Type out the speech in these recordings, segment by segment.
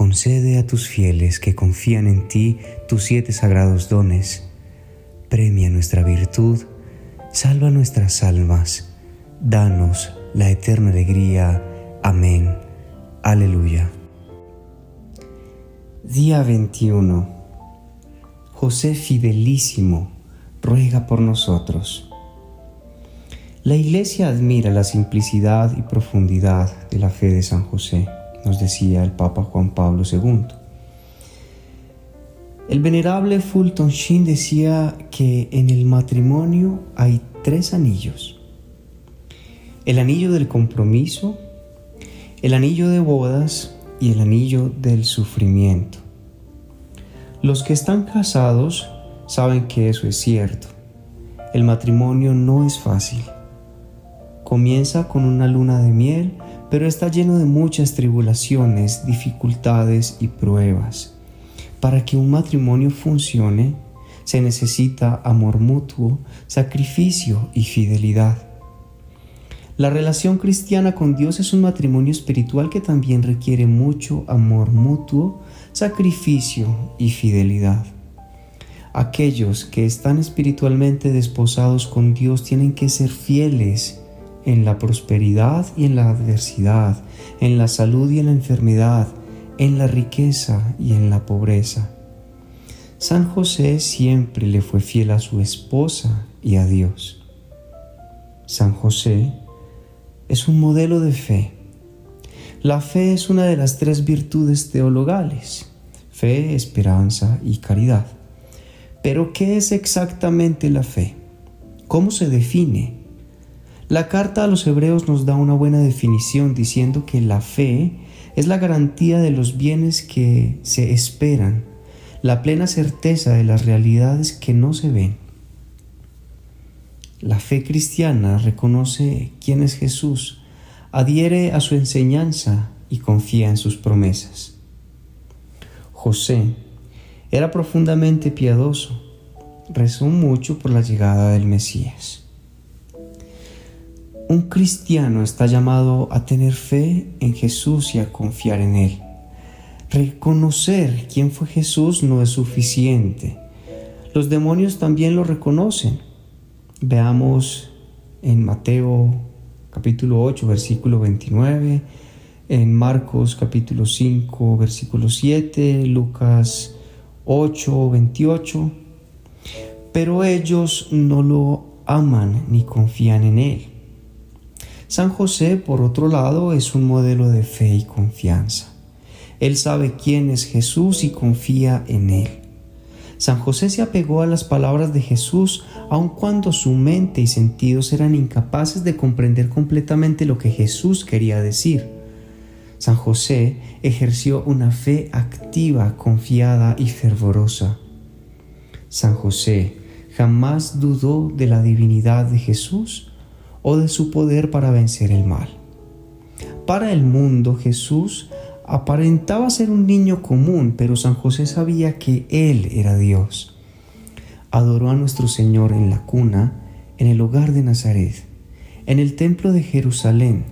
Concede a tus fieles que confían en ti tus siete sagrados dones. Premia nuestra virtud, salva nuestras almas, danos la eterna alegría. Amén. Aleluya. Día 21. José Fidelísimo, ruega por nosotros. La Iglesia admira la simplicidad y profundidad de la fe de San José nos decía el Papa Juan Pablo II. El venerable Fulton Sheen decía que en el matrimonio hay tres anillos. El anillo del compromiso, el anillo de bodas y el anillo del sufrimiento. Los que están casados saben que eso es cierto. El matrimonio no es fácil. Comienza con una luna de miel pero está lleno de muchas tribulaciones, dificultades y pruebas. Para que un matrimonio funcione, se necesita amor mutuo, sacrificio y fidelidad. La relación cristiana con Dios es un matrimonio espiritual que también requiere mucho amor mutuo, sacrificio y fidelidad. Aquellos que están espiritualmente desposados con Dios tienen que ser fieles en la prosperidad y en la adversidad, en la salud y en la enfermedad, en la riqueza y en la pobreza. San José siempre le fue fiel a su esposa y a Dios. San José es un modelo de fe. La fe es una de las tres virtudes teologales, fe, esperanza y caridad. Pero ¿qué es exactamente la fe? ¿Cómo se define? La carta a los hebreos nos da una buena definición diciendo que la fe es la garantía de los bienes que se esperan, la plena certeza de las realidades que no se ven. La fe cristiana reconoce quién es Jesús, adhiere a su enseñanza y confía en sus promesas. José era profundamente piadoso, rezó mucho por la llegada del Mesías. Un cristiano está llamado a tener fe en Jesús y a confiar en Él. Reconocer quién fue Jesús no es suficiente. Los demonios también lo reconocen. Veamos en Mateo capítulo 8, versículo 29, en Marcos capítulo 5, versículo 7, Lucas 8, 28. Pero ellos no lo aman ni confían en Él. San José, por otro lado, es un modelo de fe y confianza. Él sabe quién es Jesús y confía en Él. San José se apegó a las palabras de Jesús aun cuando su mente y sentidos eran incapaces de comprender completamente lo que Jesús quería decir. San José ejerció una fe activa, confiada y fervorosa. San José jamás dudó de la divinidad de Jesús o de su poder para vencer el mal. Para el mundo Jesús aparentaba ser un niño común, pero San José sabía que Él era Dios. Adoró a nuestro Señor en la cuna, en el hogar de Nazaret, en el templo de Jerusalén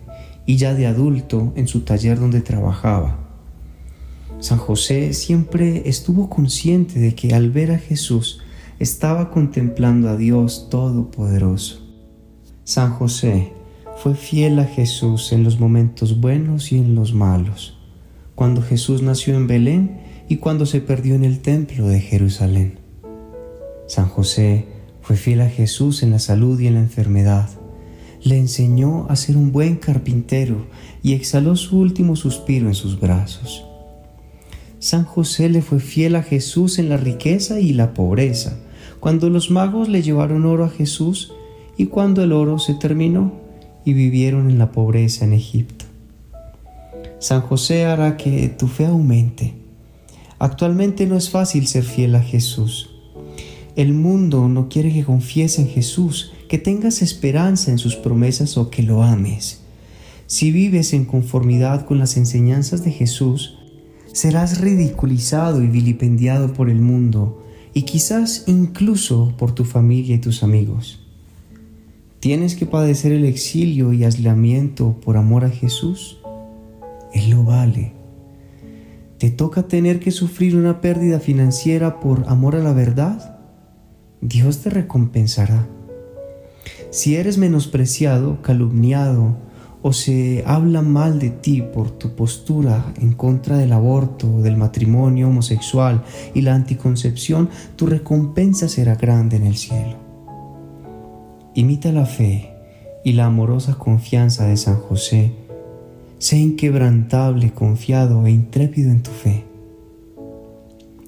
y ya de adulto en su taller donde trabajaba. San José siempre estuvo consciente de que al ver a Jesús estaba contemplando a Dios Todopoderoso. San José fue fiel a Jesús en los momentos buenos y en los malos, cuando Jesús nació en Belén y cuando se perdió en el templo de Jerusalén. San José fue fiel a Jesús en la salud y en la enfermedad. Le enseñó a ser un buen carpintero y exhaló su último suspiro en sus brazos. San José le fue fiel a Jesús en la riqueza y la pobreza, cuando los magos le llevaron oro a Jesús y cuando el oro se terminó y vivieron en la pobreza en Egipto. San José hará que tu fe aumente. Actualmente no es fácil ser fiel a Jesús. El mundo no quiere que confíes en Jesús, que tengas esperanza en sus promesas o que lo ames. Si vives en conformidad con las enseñanzas de Jesús, serás ridiculizado y vilipendiado por el mundo y quizás incluso por tu familia y tus amigos. ¿Tienes que padecer el exilio y aislamiento por amor a Jesús? Él lo vale. ¿Te toca tener que sufrir una pérdida financiera por amor a la verdad? Dios te recompensará. Si eres menospreciado, calumniado o se habla mal de ti por tu postura en contra del aborto, del matrimonio homosexual y la anticoncepción, tu recompensa será grande en el cielo. Imita la fe y la amorosa confianza de San José. Sé inquebrantable, confiado e intrépido en tu fe.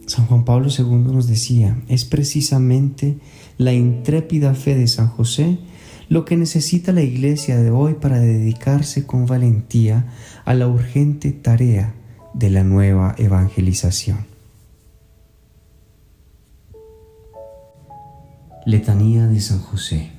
San Juan Pablo II nos decía, es precisamente la intrépida fe de San José lo que necesita la iglesia de hoy para dedicarse con valentía a la urgente tarea de la nueva evangelización. Letanía de San José.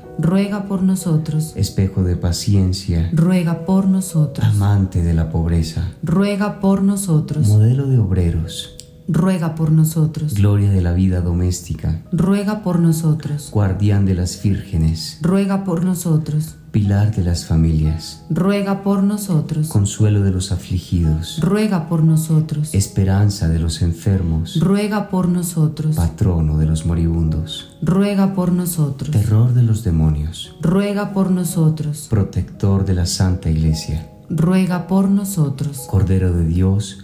ruega por nosotros. Espejo de paciencia, ruega por nosotros. Amante de la pobreza, ruega por nosotros. Modelo de obreros, ruega por nosotros. Gloria de la vida doméstica, ruega por nosotros. Guardián de las vírgenes, ruega por nosotros. Pilar de las familias, ruega por nosotros. Consuelo de los afligidos, ruega por nosotros. Esperanza de los enfermos, ruega por nosotros. Patrono de los moribundos, ruega por nosotros. Terror de los demonios, ruega por nosotros. Protector de la Santa Iglesia, ruega por nosotros. Cordero de Dios,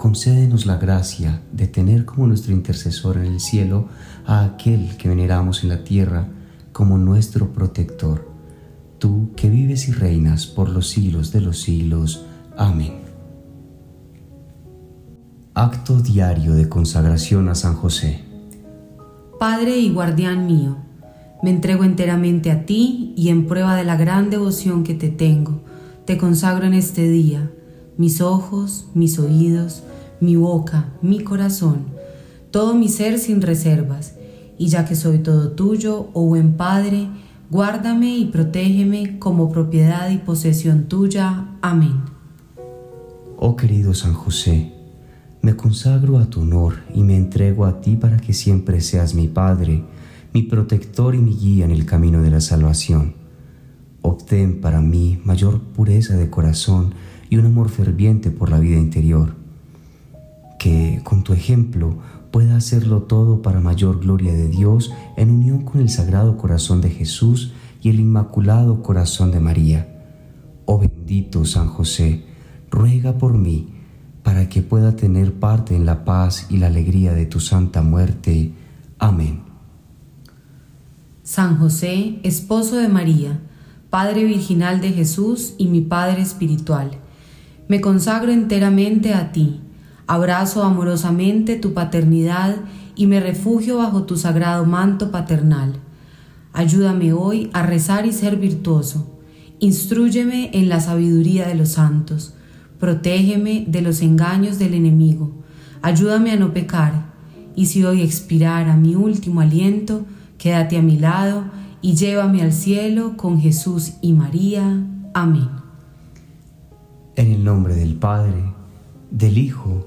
concédenos la gracia de tener como nuestro intercesor en el cielo a aquel que veneramos en la tierra como nuestro protector. Tú que vives y reinas por los siglos de los siglos. Amén. Acto diario de consagración a San José. Padre y guardián mío, me entrego enteramente a ti y en prueba de la gran devoción que te tengo, te consagro en este día mis ojos, mis oídos, mi boca, mi corazón, todo mi ser sin reservas, y ya que soy todo tuyo, oh buen Padre, guárdame y protégeme como propiedad y posesión tuya. Amén. Oh querido San José, Me consagro a tu honor y me entrego a ti para que siempre seas mi Padre, mi protector y mi guía en el camino de la salvación. Obtén para mí mayor pureza de corazón y un amor ferviente por la vida interior. Que con tu ejemplo pueda hacerlo todo para mayor gloria de Dios en unión con el Sagrado Corazón de Jesús y el Inmaculado Corazón de María. Oh bendito San José, ruega por mí para que pueda tener parte en la paz y la alegría de tu santa muerte. Amén. San José, esposo de María, Padre Virginal de Jesús y mi Padre Espiritual, me consagro enteramente a ti, abrazo amorosamente tu paternidad y me refugio bajo tu sagrado manto paternal. Ayúdame hoy a rezar y ser virtuoso. Instrúyeme en la sabiduría de los santos protégeme de los engaños del enemigo, ayúdame a no pecar, y si hoy expirara mi último aliento, quédate a mi lado y llévame al cielo con Jesús y María. Amén. En el nombre del Padre, del Hijo